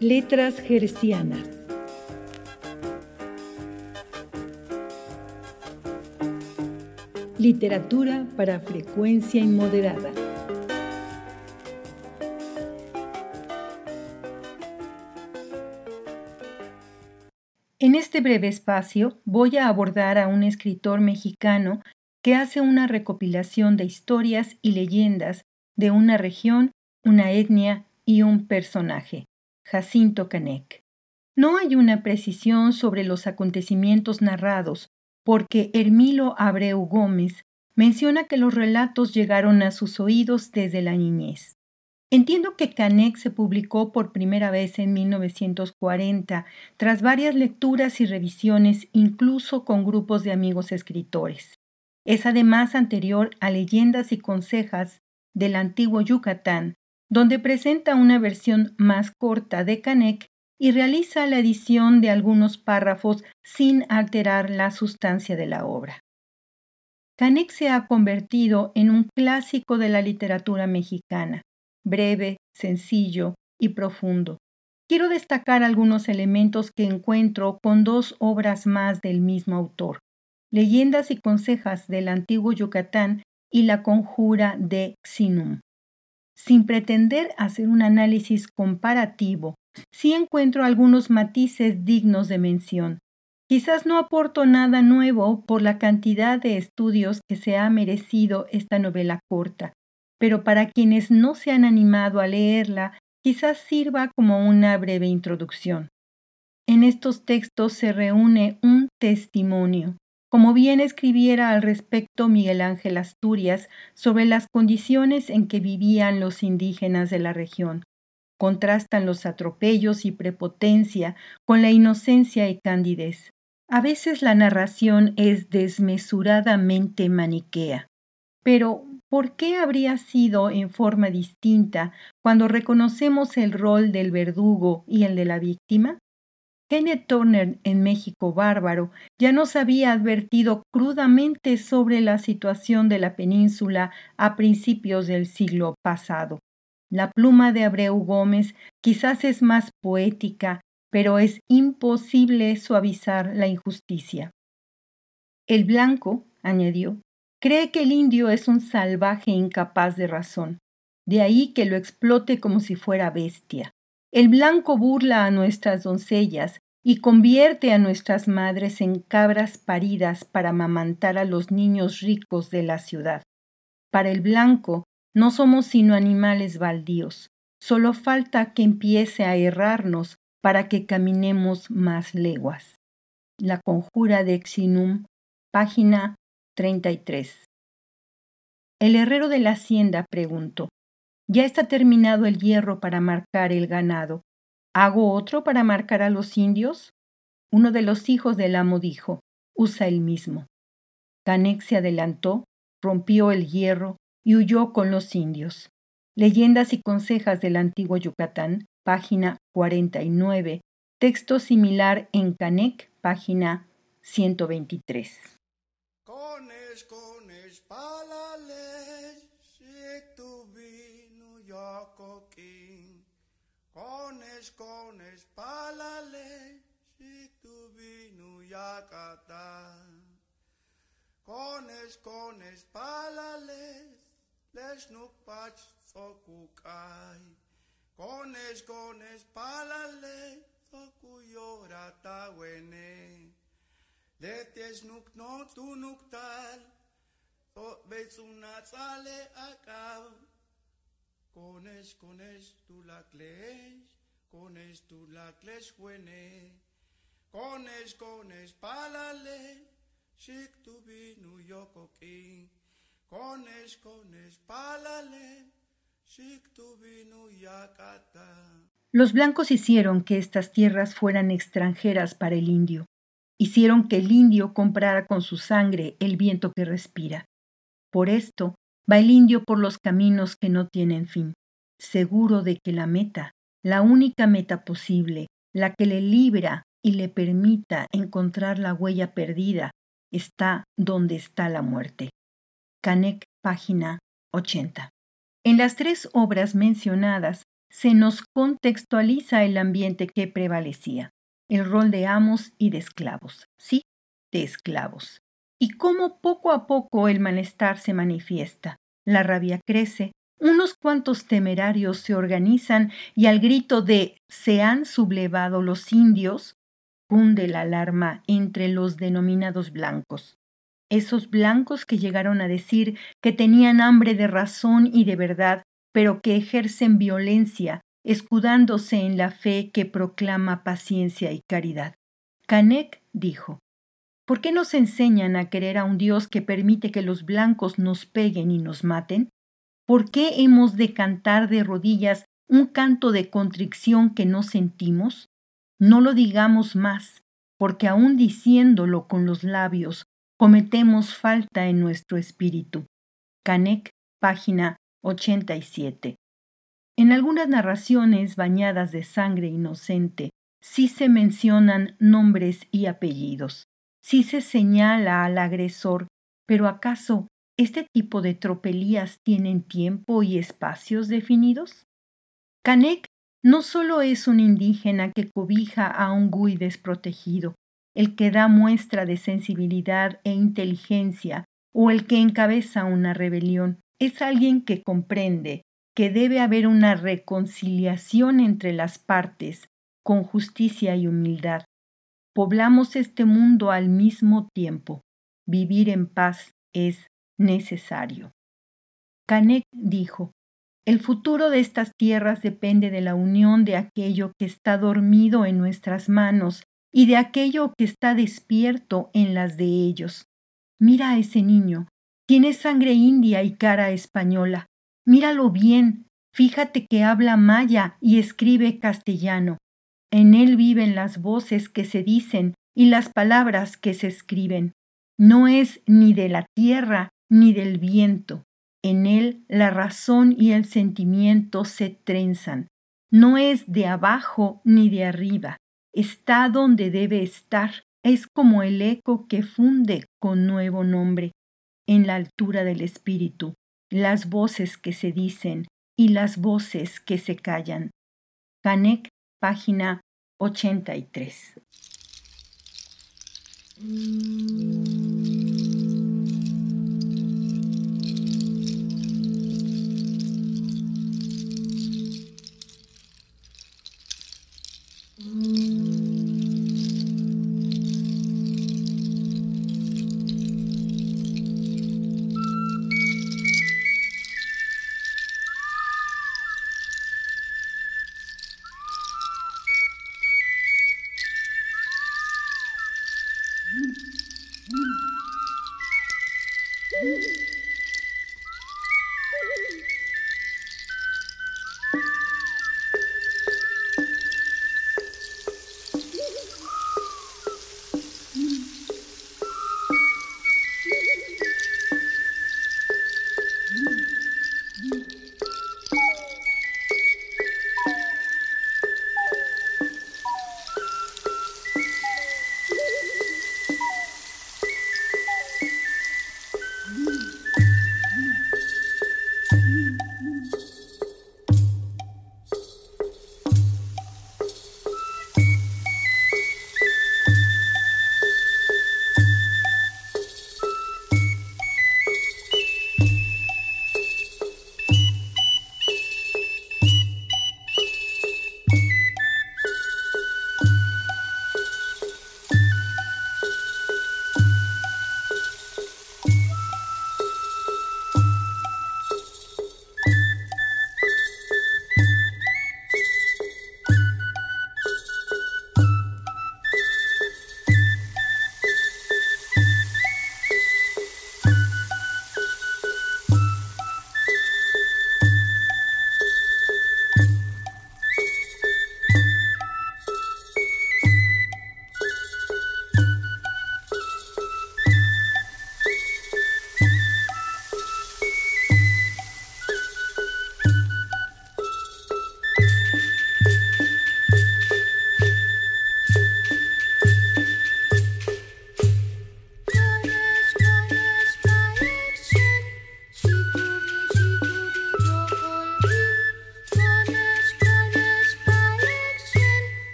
Letras Gercianas. Literatura para frecuencia inmoderada. En este breve espacio voy a abordar a un escritor mexicano que hace una recopilación de historias y leyendas de una región, una etnia y un personaje, Jacinto Canek. No hay una precisión sobre los acontecimientos narrados, porque Hermilo Abreu Gómez menciona que los relatos llegaron a sus oídos desde la niñez. Entiendo que Canek se publicó por primera vez en 1940, tras varias lecturas y revisiones, incluso con grupos de amigos escritores. Es además anterior a Leyendas y Consejas del antiguo Yucatán, donde presenta una versión más corta de Canek y realiza la edición de algunos párrafos sin alterar la sustancia de la obra. Canek se ha convertido en un clásico de la literatura mexicana, breve, sencillo y profundo. Quiero destacar algunos elementos que encuentro con dos obras más del mismo autor, Leyendas y Consejas del Antiguo Yucatán y La Conjura de Xinum. Sin pretender hacer un análisis comparativo, sí encuentro algunos matices dignos de mención. Quizás no aporto nada nuevo por la cantidad de estudios que se ha merecido esta novela corta, pero para quienes no se han animado a leerla, quizás sirva como una breve introducción. En estos textos se reúne un testimonio, como bien escribiera al respecto Miguel Ángel Asturias sobre las condiciones en que vivían los indígenas de la región. Contrastan los atropellos y prepotencia con la inocencia y candidez. A veces la narración es desmesuradamente maniquea. Pero, ¿por qué habría sido en forma distinta cuando reconocemos el rol del verdugo y el de la víctima? Kenneth Turner en México Bárbaro ya nos había advertido crudamente sobre la situación de la península a principios del siglo pasado. La pluma de Abreu Gómez quizás es más poética, pero es imposible suavizar la injusticia. El blanco, añadió, cree que el indio es un salvaje incapaz de razón, de ahí que lo explote como si fuera bestia. El blanco burla a nuestras doncellas y convierte a nuestras madres en cabras paridas para amamantar a los niños ricos de la ciudad. Para el blanco, no somos sino animales baldíos. Solo falta que empiece a errarnos para que caminemos más leguas. La conjura de Exinum, página 33. El herrero de la hacienda preguntó, ya está terminado el hierro para marcar el ganado. ¿Hago otro para marcar a los indios? Uno de los hijos del amo dijo, usa el mismo. Canek se adelantó, rompió el hierro y huyó con los indios. Leyendas y consejas del antiguo Yucatán, página 49. Texto similar en Canek, página 123. Cones, cones, palale, si tu vinu yakata. Cones, cones, palale, les nuk pach sokukai. Cones, cones, palale, soku yorata wene. Letes nuk no tu nuk tal, so besunat sale akau. Cones, cones, tu la cles, cones, tu la cles huene, cones, cones, palale, shik tu vinu yoko king, cones, cones, palale, shik tu vinu yakata. Los blancos hicieron que estas tierras fueran extranjeras para el indio. Hicieron que el indio comprara con su sangre el viento que respira. Por esto, Va el indio por los caminos que no tienen fin, seguro de que la meta, la única meta posible, la que le libra y le permita encontrar la huella perdida, está donde está la muerte. Canek, página 80. En las tres obras mencionadas se nos contextualiza el ambiente que prevalecía, el rol de amos y de esclavos, sí, de esclavos, y cómo poco a poco el malestar se manifiesta, la rabia crece, unos cuantos temerarios se organizan y al grito de se han sublevado los indios, cunde la alarma entre los denominados blancos. Esos blancos que llegaron a decir que tenían hambre de razón y de verdad, pero que ejercen violencia, escudándose en la fe que proclama paciencia y caridad. Canek dijo, ¿Por qué nos enseñan a querer a un Dios que permite que los blancos nos peguen y nos maten? ¿Por qué hemos de cantar de rodillas un canto de contrición que no sentimos? No lo digamos más, porque aun diciéndolo con los labios, cometemos falta en nuestro espíritu. Canek, página 87. En algunas narraciones bañadas de sangre inocente, sí se mencionan nombres y apellidos, sí se señala al agresor, pero ¿acaso este tipo de tropelías tienen tiempo y espacios definidos? Canek no solo es un indígena que cobija a un gui desprotegido, el que da muestra de sensibilidad e inteligencia o el que encabeza una rebelión. Es alguien que comprende que debe haber una reconciliación entre las partes con justicia y humildad. Poblamos este mundo al mismo tiempo. Vivir en paz es necesario. Canek dijo, el futuro de estas tierras depende de la unión de aquello que está dormido en nuestras manos y de aquello que está despierto en las de ellos. Mira a ese niño. Tiene sangre india y cara española. Míralo bien. Fíjate que habla maya y escribe castellano. En él viven las voces que se dicen y las palabras que se escriben. No es ni de la tierra ni del viento. En él la razón y el sentimiento se trenzan. No es de abajo ni de arriba está donde debe estar, es como el eco que funde con nuevo nombre, en la altura del espíritu, las voces que se dicen y las voces que se callan. Canek, página 83.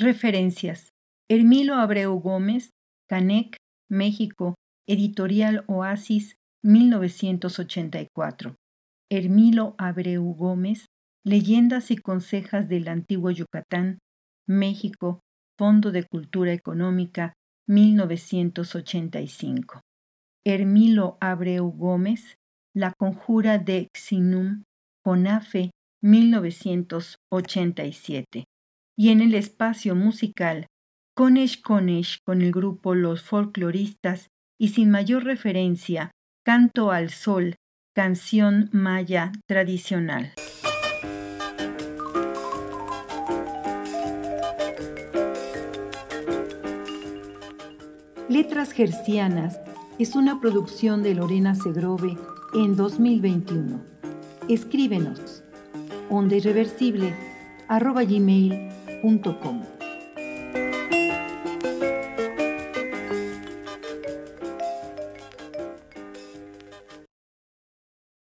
Referencias. Hermilo Abreu Gómez, Canec, México, Editorial Oasis, 1984. Hermilo Abreu Gómez, Leyendas y Consejas del Antiguo Yucatán, México, Fondo de Cultura Económica, 1985. Hermilo Abreu Gómez, La Conjura de Xinum, Fonafe, 1987. Y en el espacio musical, Conesh Conesh con el grupo Los Folcloristas y sin mayor referencia, Canto al Sol, canción maya tradicional. Letras Gercianas es una producción de Lorena Segrove en 2021. Escríbenos onda arroba gmail.com.